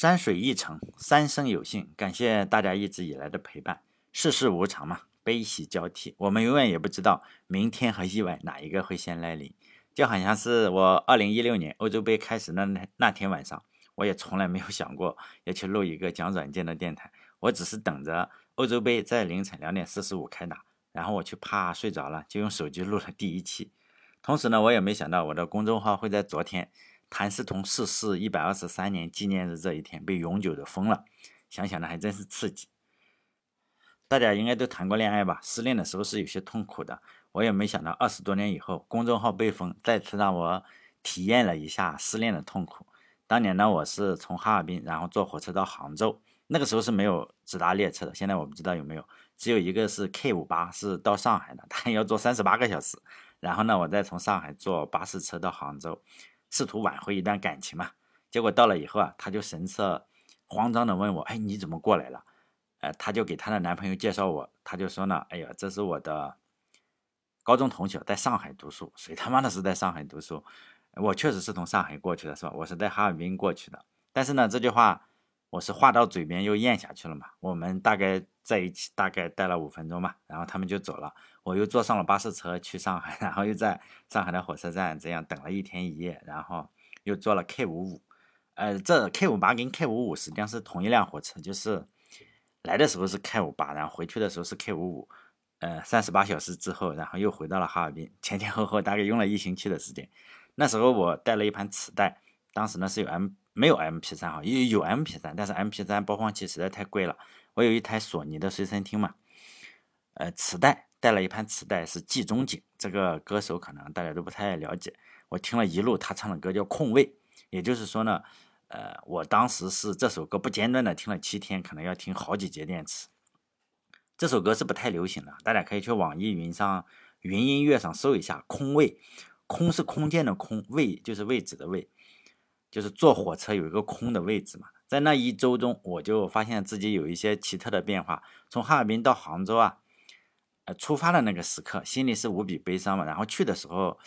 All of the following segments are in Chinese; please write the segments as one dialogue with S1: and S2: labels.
S1: 山水一程，三生有幸，感谢大家一直以来的陪伴。世事无常嘛，悲喜交替，我们永远也不知道明天和意外哪一个会先来临。就好像是我二零一六年欧洲杯开始那那那天晚上，我也从来没有想过要去录一个讲软件的电台，我只是等着欧洲杯在凌晨两点四十五开打，然后我去怕睡着了，就用手机录了第一期。同时呢，我也没想到我的公众号会在昨天。谭嗣同逝世一百二十三年纪念日这一天被永久的封了，想想呢还真是刺激。大家应该都谈过恋爱吧？失恋的时候是有些痛苦的。我也没想到二十多年以后，公众号被封，再次让我体验了一下失恋的痛苦。当年呢，我是从哈尔滨，然后坐火车到杭州，那个时候是没有直达列车的。现在我不知道有没有，只有一个是 K 五八是到上海的，它要坐三十八个小时。然后呢，我再从上海坐巴士车到杭州。试图挽回一段感情嘛，结果到了以后啊，她就神色慌张的问我：“哎，你怎么过来了？”呃，她就给她的男朋友介绍我，她就说呢：“哎呀，这是我的高中同学，在上海读书。谁他妈的是在上海读书？我确实是从上海过去的，是吧？我是在哈尔滨过去的。但是呢，这句话我是话到嘴边又咽下去了嘛。我们大概在一起大概待了五分钟嘛，然后他们就走了。我又坐上了巴士车去上海，然后又在上海的火车站这样等了一天一夜，然后又坐了 K 五五，呃，这 K 五八跟 K 五五实际上是同一辆火车，就是来的时候是 K 五八，然后回去的时候是 K 五五，呃，三十八小时之后，然后又回到了哈尔滨，前前后后大概用了一星期的时间。那时候我带了一盘磁带，当时呢是有 M 没有 MP 三哈，有有 MP 三，但是 MP 三播放器实在太贵了。我有一台索尼的随身听嘛，呃，磁带。带了一盘磁带，是季中景这个歌手，可能大家都不太了解。我听了一路他唱的歌叫《空位》，也就是说呢，呃，我当时是这首歌不间断的听了七天，可能要听好几节电池。这首歌是不太流行的，大家可以去网易云上、云音乐上搜一下《空位》。空是空间的空，位就是位置的位，就是坐火车有一个空的位置嘛。在那一周中，我就发现自己有一些奇特的变化。从哈尔滨到杭州啊。呃出发的那个时刻，心里是无比悲伤嘛。然后去的时候，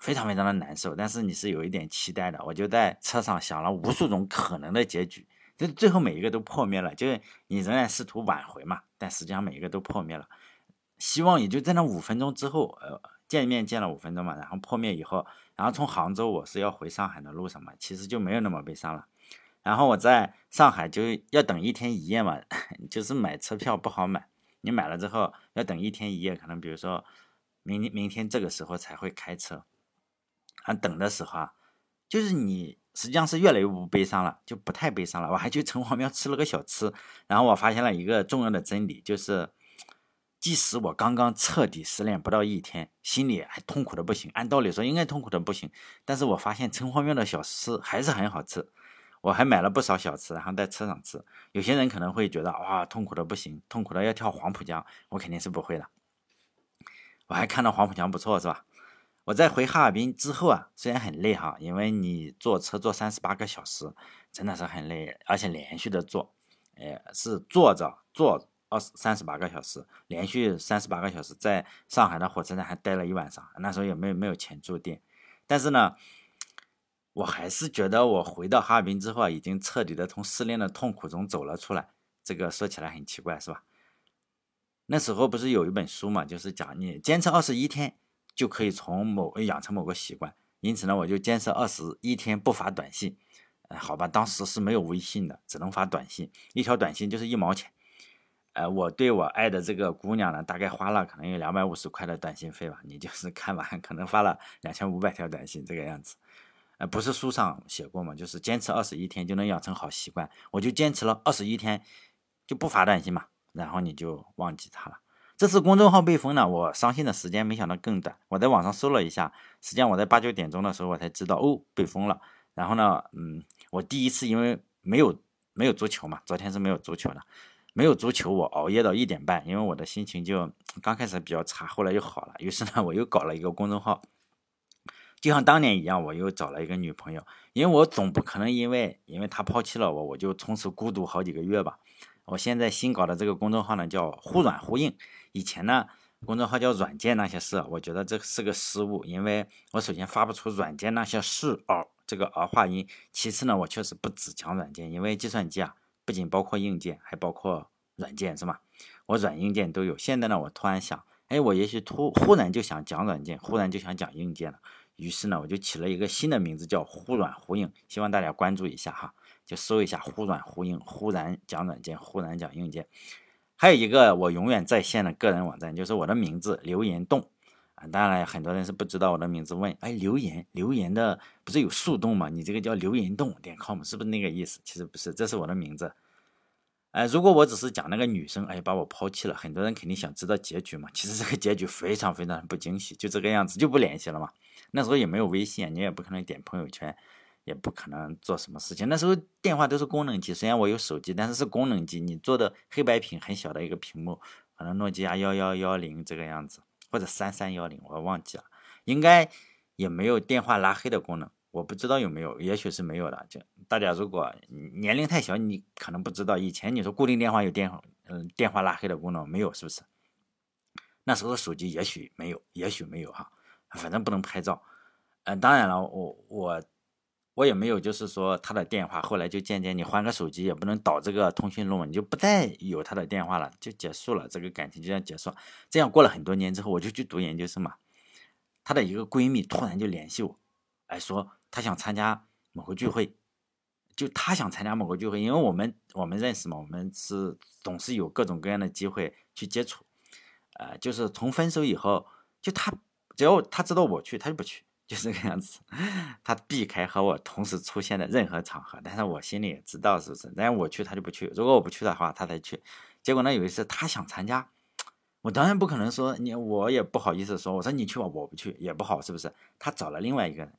S1: 非常非常的难受。但是你是有一点期待的。我就在车上想了无数种可能的结局，就最后每一个都破灭了。就是你仍然试图挽回嘛，但实际上每一个都破灭了。希望也就在那五分钟之后，呃，见面见了五分钟嘛，然后破灭以后，然后从杭州我是要回上海的路上嘛，其实就没有那么悲伤了。然后我在上海就要等一天一夜嘛，就是买车票不好买。你买了之后要等一天一夜，可能比如说明明天这个时候才会开车，啊，等的时候啊，就是你实际上是越来越不悲伤了，就不太悲伤了。我还去城隍庙吃了个小吃，然后我发现了一个重要的真理，就是即使我刚刚彻底失恋不到一天，心里还痛苦的不行，按道理说应该痛苦的不行，但是我发现城隍庙的小吃还是很好吃。我还买了不少小吃，然后在车上吃。有些人可能会觉得哇，痛苦的不行，痛苦的要跳黄浦江。我肯定是不会的。我还看到黄浦江不错，是吧？我在回哈尔滨之后啊，虽然很累哈，因为你坐车坐三十八个小时，真的是很累，而且连续的坐，呃，是坐着坐二十三十八个小时，连续三十八个小时，在上海的火车站还待了一晚上。那时候也没有没有钱住店，但是呢。我还是觉得，我回到哈尔滨之后啊，已经彻底的从失恋的痛苦中走了出来。这个说起来很奇怪，是吧？那时候不是有一本书嘛，就是讲你坚持二十一天就可以从某养成某个习惯。因此呢，我就坚持二十一天不发短信。好吧，当时是没有微信的，只能发短信，一条短信就是一毛钱。呃，我对我爱的这个姑娘呢，大概花了可能有两百五十块的短信费吧。你就是 看完，可能发了两千五百条短信，这个样子。呃，不是书上写过吗？就是坚持二十一天就能养成好习惯。我就坚持了二十一天，就不发短信嘛，然后你就忘记他了。这次公众号被封呢，我伤心的时间没想到更短。我在网上搜了一下，实际上我在八九点钟的时候我才知道哦被封了。然后呢，嗯，我第一次因为没有没有足球嘛，昨天是没有足球的，没有足球我熬夜到一点半，因为我的心情就刚开始比较差，后来又好了。于是呢，我又搞了一个公众号。就像当年一样，我又找了一个女朋友，因为我总不可能因为因为她抛弃了我，我就从此孤独好几个月吧。我现在新搞的这个公众号呢，叫忽软忽硬。以前呢，公众号叫软件那些事，我觉得这是个失误，因为我首先发不出软件那些事哦这个儿化音。其次呢，我确实不只讲软件，因为计算机啊，不仅包括硬件，还包括软件，是吗？我软硬件都有。现在呢，我突然想，哎，我也许突忽然就想讲软件，忽然就想讲硬件了。于是呢，我就起了一个新的名字，叫“忽软忽硬”，希望大家关注一下哈，就搜一下“忽软忽硬”，忽然讲软件，忽然讲硬件。还有一个我永远在线的个人网站，就是我的名字“留言洞”当然，很多人是不知道我的名字，问哎，留言留言的不是有树洞吗？你这个叫留言洞点 com 是不是那个意思？其实不是，这是我的名字。哎，如果我只是讲那个女生，哎，把我抛弃了，很多人肯定想知道结局嘛。其实这个结局非常非常不惊喜，就这个样子，就不联系了嘛。那时候也没有微信，你也不可能点朋友圈，也不可能做什么事情。那时候电话都是功能机，虽然我有手机，但是是功能机。你做的黑白屏很小的一个屏幕，可能诺基亚幺幺幺零这个样子，或者三三幺零，我忘记了，应该也没有电话拉黑的功能，我不知道有没有，也许是没有的。就大家如果年龄太小，你可能不知道，以前你说固定电话有电话嗯电话拉黑的功能没有？是不是？那时候手机也许没有，也许没有哈。反正不能拍照，嗯，当然了，我我我也没有，就是说他的电话，后来就渐渐你换个手机也不能导这个通讯录，你就不再有他的电话了，就结束了，这个感情就这样结束。这样过了很多年之后，我就去读研究生嘛，她的一个闺蜜突然就联系我，哎，说她想参加某个聚会，就她想参加某个聚会，因为我们我们认识嘛，我们是总是有各种各样的机会去接触，呃，就是从分手以后，就她。只要她知道我去，她就不去，就这个样子。他避开和我同时出现的任何场合，但是我心里也知道是不是？但是我去，他就不去。如果我不去的话，他才去。结果呢，有一次他想参加，我当然不可能说你，我也不好意思说。我说你去吧，我不去也不好，是不是？他找了另外一个人，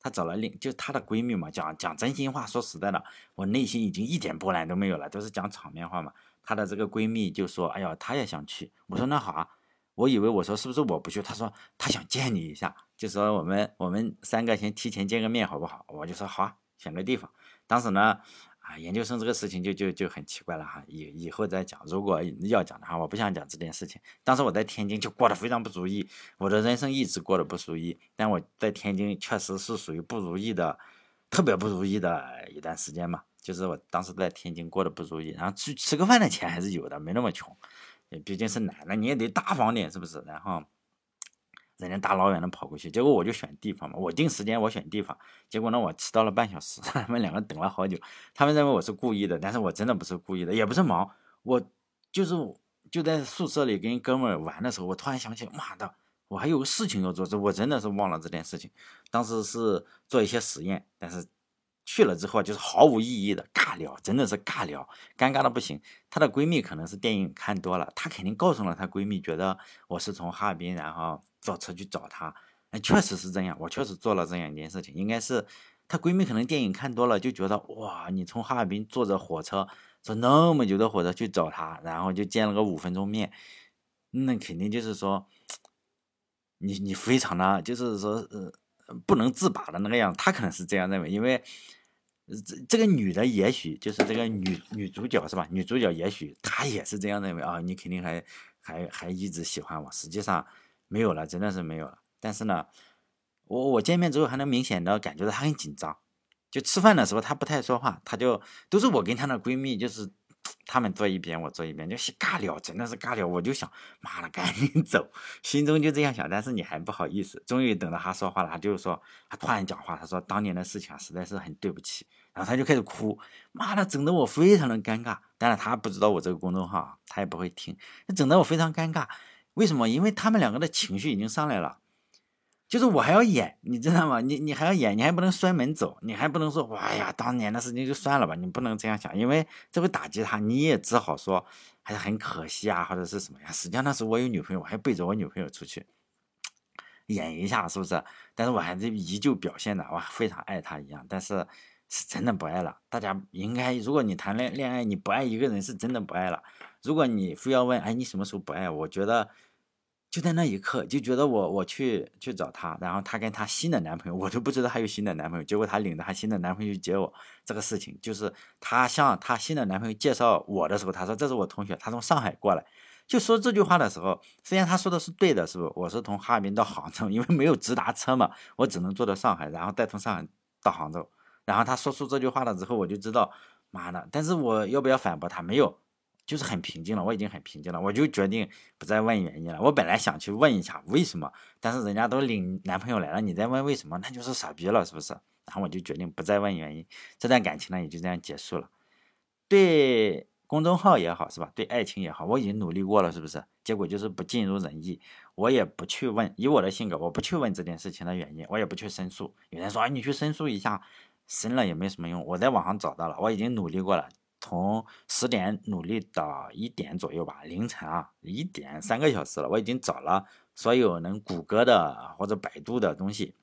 S1: 他找了另就是她的闺蜜嘛。讲讲真心话，说实在的，我内心已经一点波澜都没有了，都是讲场面话嘛。她的这个闺蜜就说：“哎呀，她也想去。”我说：“那好啊。”我以为我说是不是我不去？他说他想见你一下，就说我们我们三个先提前见个面好不好？我就说好啊，选个地方。当时呢，啊，研究生这个事情就就就很奇怪了哈，以以后再讲。如果要讲的话，我不想讲这件事情。当时我在天津就过得非常不如意，我的人生一直过得不如意。但我在天津确实是属于不如意的，特别不如意的一段时间嘛。就是我当时在天津过得不如意，然后去吃个饭的钱还是有的，没那么穷。毕竟是男的，你也得大方点，是不是？然后人家大老远的跑过去，结果我就选地方嘛，我定时间，我选地方。结果呢，我迟到了半小时，他们两个等了好久。他们认为我是故意的，但是我真的不是故意的，也不是忙，我就是就在宿舍里跟哥们儿玩的时候，我突然想起，妈的，我还有个事情要做，这我真的是忘了这件事情。当时是做一些实验，但是。去了之后就是毫无意义的尬聊，真的是尬聊，尴尬的不行。她的闺蜜可能是电影看多了，她肯定告诉了她闺蜜，觉得我是从哈尔滨，然后坐车去找她。哎，确实是这样，我确实做了这样一件事情。应该是她闺蜜可能电影看多了，就觉得哇，你从哈尔滨坐着火车，坐那么久的火车去找她，然后就见了个五分钟面，那肯定就是说，你你非常的就是说呃。不能自拔的那个样子，他可能是这样认为，因为这这个女的也许就是这个女女主角是吧？女主角也许她也是这样认为啊，你肯定还还还一直喜欢我，实际上没有了，真的是没有了。但是呢，我我见面之后还能明显的感觉到她很紧张，就吃饭的时候她不太说话，她就都是我跟她的闺蜜就是。他们坐一边，我坐一边，就是尬聊，真的是尬聊。我就想，妈的，赶紧走，心中就这样想。但是你还不好意思。终于等到他说话了，他就说，他突然讲话，他说当年的事情啊，实在是很对不起。然后他就开始哭，妈的，整得我非常的尴尬。当然他不知道我这个公众号，他也不会听，整得我非常尴尬。为什么？因为他们两个的情绪已经上来了。就是我还要演，你知道吗？你你还要演，你还不能摔门走，你还不能说，哎呀，当年的事情就算了吧，你不能这样想，因为这会打击他。你也只好说，还是很可惜啊，或者是什么呀？实际上那时候我有女朋友，我还背着我女朋友出去演一下，是不是？但是我还是依旧表现的我非常爱她一样，但是是真的不爱了。大家应该，如果你谈恋恋爱，你不爱一个人，是真的不爱了。如果你非要问，哎，你什么时候不爱？我觉得。就在那一刻，就觉得我我去去找她，然后她跟她新的男朋友，我都不知道她有新的男朋友，结果她领着她新的男朋友去接我，这个事情就是她向她新的男朋友介绍我的时候，她说这是我同学，她从上海过来，就说这句话的时候，虽然她说的是对的，是不？我是从哈尔滨到杭州，因为没有直达车嘛，我只能坐到上海，然后再从上海到杭州。然后他说出这句话了之后，我就知道，妈的！但是我要不要反驳他？没有，就是很平静了。我已经很平静了，我就决定不再问原因了。我本来想去问一下为什么，但是人家都领男朋友来了，你再问为什么，那就是傻逼了，是不是？然后我就决定不再问原因，这段感情呢也就这样结束了。对公众号也好，是吧？对爱情也好，我已经努力过了，是不是？结果就是不尽如人意，我也不去问。以我的性格，我不去问这件事情的原因，我也不去申诉。有人说，哎，你去申诉一下。申了也没什么用，我在网上找到了，我已经努力过了，从十点努力到一点左右吧，凌晨啊，一点三个小时了，我已经找了所有能谷歌的或者百度的东西，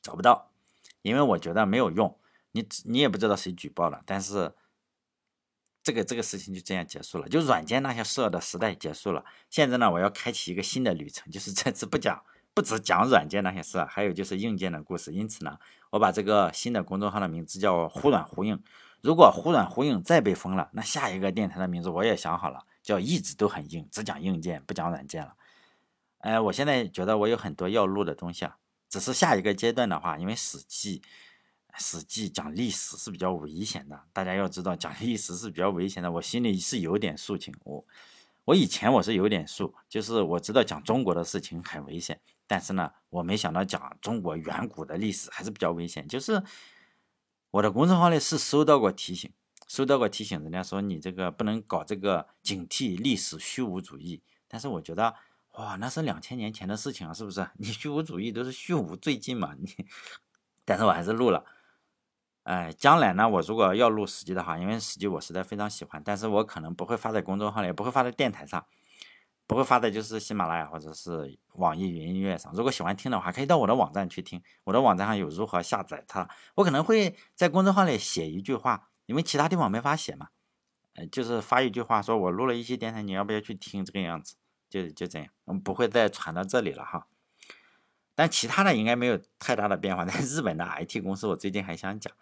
S1: 找不到，因为我觉得没有用，你你也不知道谁举报了，但是这个这个事情就这样结束了，就软件那些事的时代结束了，现在呢，我要开启一个新的旅程，就是这次不讲。不只讲软件那些事，还有就是硬件的故事。因此呢，我把这个新的公众号的名字叫“忽软忽硬”。如果“忽软忽硬”再被封了，那下一个电台的名字我也想好了，叫“一直都很硬”，只讲硬件不讲软件了。哎，我现在觉得我有很多要录的东西啊，只是下一个阶段的话，因为《史记》《史记》讲历史是比较危险的，大家要知道讲历史是比较危险的，我心里是有点数情。我我以前我是有点数，就是我知道讲中国的事情很危险。但是呢，我没想到讲中国远古的历史还是比较危险。就是我的公众号里是收到过提醒，收到过提醒，人家说你这个不能搞这个警惕历史虚无主义。但是我觉得，哇，那是两千年前的事情啊，是不是？你虚无主义都是虚无最近嘛？你，但是我还是录了。哎，将来呢，我如果要录史记的话，因为史记我实在非常喜欢，但是我可能不会发在公众号里，也不会发在电台上。不会发的就是喜马拉雅或者是网易云音乐上。如果喜欢听的话，可以到我的网站去听。我的网站上有如何下载它。我可能会在公众号里写一句话，因为其他地方没法写嘛。呃，就是发一句话，说我录了一期电台，你要不要去听？这个样子，就就这样。我们不会再传到这里了哈。但其他的应该没有太大的变化。在日本的 IT 公司，我最近还想讲。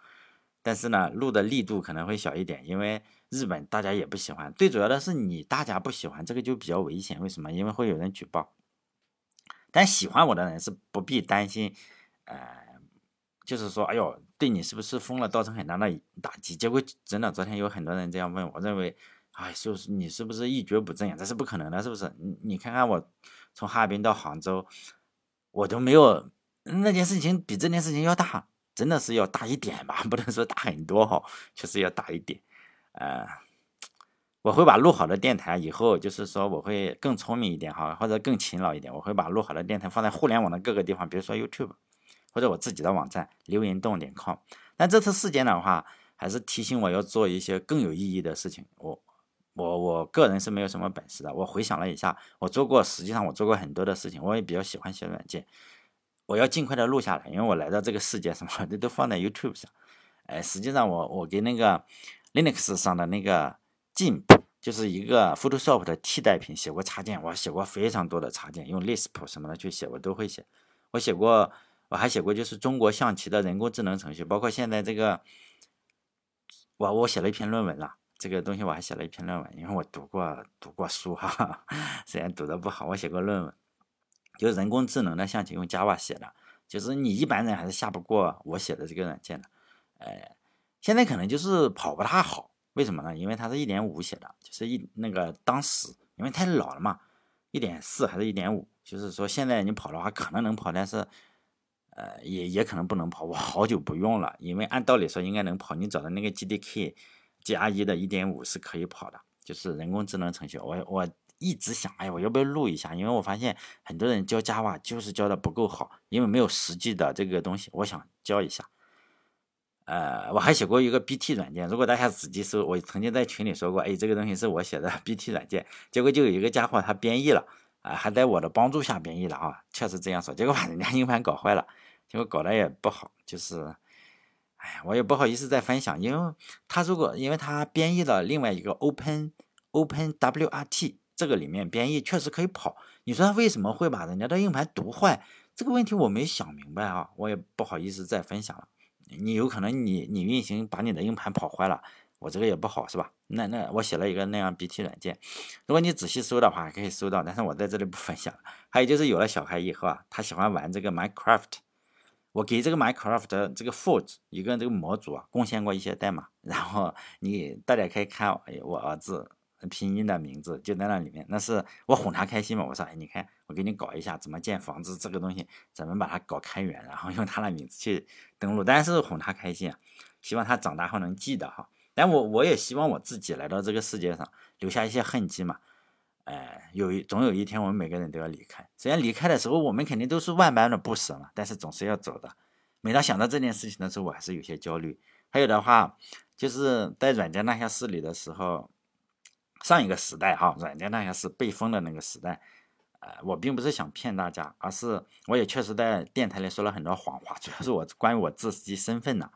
S1: 但是呢，录的力度可能会小一点，因为日本大家也不喜欢。最主要的是你大家不喜欢这个就比较危险。为什么？因为会有人举报。但喜欢我的人是不必担心，呃，就是说，哎呦，对你是不是封了造成很大的打击？结果真的，昨天有很多人这样问我，认为，哎，就是你是不是一蹶不振呀？这是不可能的，是不是？你你看看我从哈尔滨到杭州，我都没有那件事情比这件事情要大。真的是要大一点吧，不能说大很多哈，确实要大一点。呃，我会把录好的电台以后，就是说我会更聪明一点哈，或者更勤劳一点，我会把录好的电台放在互联网的各个地方，比如说 YouTube，或者我自己的网站流云动点 com。但这次事件的话，还是提醒我要做一些更有意义的事情。我我我个人是没有什么本事的。我回想了一下，我做过，实际上我做过很多的事情，我也比较喜欢写软件。我要尽快的录下来，因为我来到这个世界，什么的都放在 YouTube 上。哎，实际上我我给那个 Linux 上的那个 GIMP，就是一个 Photoshop 的替代品，写过插件。我写过非常多的插件，用 Lisp 什么的去写，我都会写。我写过，我还写过就是中国象棋的人工智能程序，包括现在这个，我我写了一篇论文了。这个东西我还写了一篇论文，因为我读过读过书哈，虽然读的不好，我写过论文。就是人工智能的象棋用 Java 写的，就是你一般人还是下不过我写的这个软件的。呃，现在可能就是跑不太好，为什么呢？因为它是一点五写的，就是一那个当时因为太老了嘛，一点四还是一点五，就是说现在你跑的话可能能跑，但是呃也也可能不能跑。我好久不用了，因为按道理说应该能跑，你找的那个 GDK GRE 的一点五是可以跑的，就是人工智能程序。我我。一直想，哎，我要不要录一下？因为我发现很多人教 Java 就是教的不够好，因为没有实际的这个东西。我想教一下。呃，我还写过一个 BT 软件，如果大家仔细搜，我曾经在群里说过，哎，这个东西是我写的 BT 软件。结果就有一个家伙他编译了，啊，还在我的帮助下编译了啊，确实这样说。结果把人家 硬盘搞坏了，结果搞得也不好，就是，哎呀，我也不好意思再分享，因为他如果因为他编译了另外一个 Open Open WRT。这个里面编译确实可以跑，你说他为什么会把人家的硬盘读坏？这个问题我没想明白啊，我也不好意思再分享了。你有可能你你运行把你的硬盘跑坏了，我这个也不好是吧？那那我写了一个那样 BT 软件，如果你仔细搜的话可以搜到，但是我在这里不分享了。还有就是有了小孩以后啊，他喜欢玩这个 Minecraft，我给这个 Minecraft 这个 Forge 一个这个模组啊贡献过一些代码，然后你大家可以看我儿子拼音的名字就在那里面，那是我哄他开心嘛。我说，哎，你看我给你搞一下怎么建房子这个东西，怎么把它搞开源，然后用他的名字去登录，但是哄他开心，希望他长大后能记得哈。但我我也希望我自己来到这个世界上留下一些痕迹嘛。哎，有一总有一天我们每个人都要离开。虽然离开的时候我们肯定都是万般的不舍嘛，但是总是要走的。每当想到这件事情的时候，我还是有些焦虑。还有的话，就是在软件那些事里的时候，上一个时代哈，软件大学是被封的那个时代，呃，我并不是想骗大家，而是我也确实在电台里说了很多谎话，主要是我关于我自己身份呢。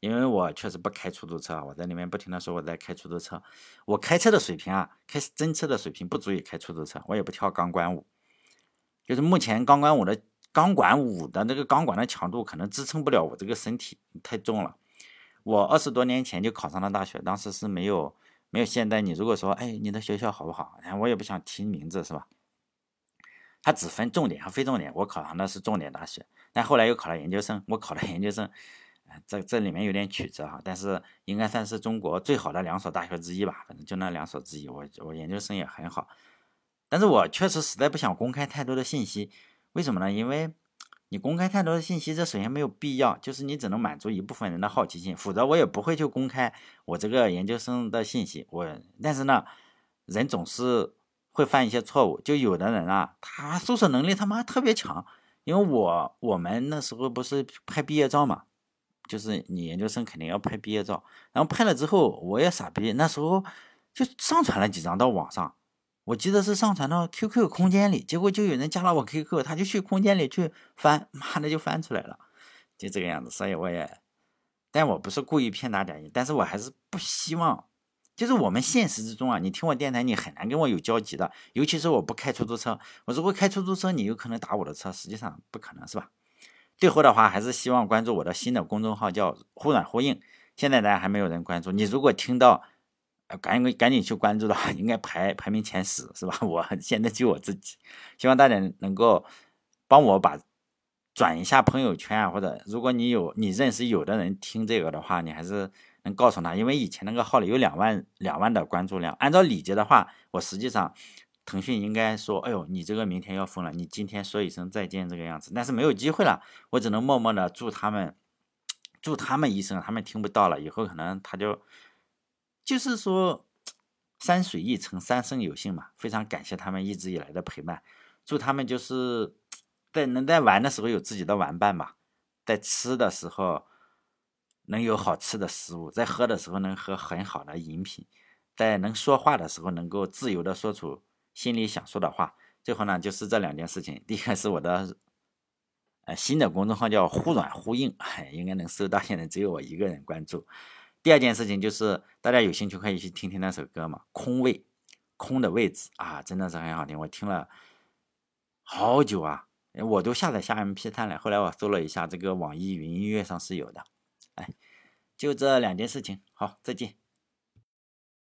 S1: 因为我确实不开出租车，我在里面不停的说我在开出租车，我开车的水平啊，开真车的水平不足以开出租车，我也不跳钢管舞，就是目前钢管舞的钢管舞的那个钢管的强度可能支撑不了我这个身体太重了。我二十多年前就考上了大学，当时是没有没有现在你如果说哎你的学校好不好？哎我也不想提名字是吧？它只分重点和非重点，我考上的是重点大学，但后来又考了研究生，我考了研究生。这这里面有点曲折哈，但是应该算是中国最好的两所大学之一吧，反正就那两所之一。我我研究生也很好，但是我确实实在不想公开太多的信息，为什么呢？因为你公开太多的信息，这首先没有必要，就是你只能满足一部分人的好奇心，否则我也不会去公开我这个研究生的信息。我但是呢，人总是会犯一些错误，就有的人啊，他搜索能力他妈特别强，因为我我们那时候不是拍毕业照嘛。就是你研究生肯定要拍毕业照，然后拍了之后我也傻逼，那时候就上传了几张到网上，我记得是上传到 QQ 空间里，结果就有人加了我 QQ，他就去空间里去翻，妈的就翻出来了，就这个样子。所以我也，但我不是故意骗大家，但是我还是不希望，就是我们现实之中啊，你听我电台你很难跟我有交集的，尤其是我不开出租车，我如果开出租车，你有可能打我的车，实际上不可能是吧？最后的话，还是希望关注我的新的公众号，叫“忽软忽硬”。现在大家还没有人关注，你如果听到，赶紧赶紧去关注的，应该排排名前十，是吧？我现在就我自己，希望大家能够帮我把转一下朋友圈啊，或者如果你有你认识有的人听这个的话，你还是能告诉他，因为以前那个号里有两万两万的关注量，按照礼节的话，我实际上。腾讯应该说：“哎呦，你这个明天要封了，你今天说一声再见，这个样子。但是没有机会了，我只能默默的祝他们，祝他们一声，他们听不到了，以后可能他就，就是说，山水一程，三生有幸嘛。非常感谢他们一直以来的陪伴，祝他们就是在能在玩的时候有自己的玩伴吧，在吃的时候能有好吃的食物，在喝的时候能喝很好的饮品，在能说话的时候能够自由的说出。”心里想说的话，最后呢就是这两件事情。第一个是我的呃新的公众号叫“忽软忽硬”，应该能搜到，现在只有我一个人关注。第二件事情就是大家有兴趣可以去听听那首歌嘛，《空位》，空的位置啊，真的是很好听，我听了好久啊，我都下载下 MP3 了。后来我搜了一下，这个网易云音乐上是有的。哎，就这两件事情，好，再见。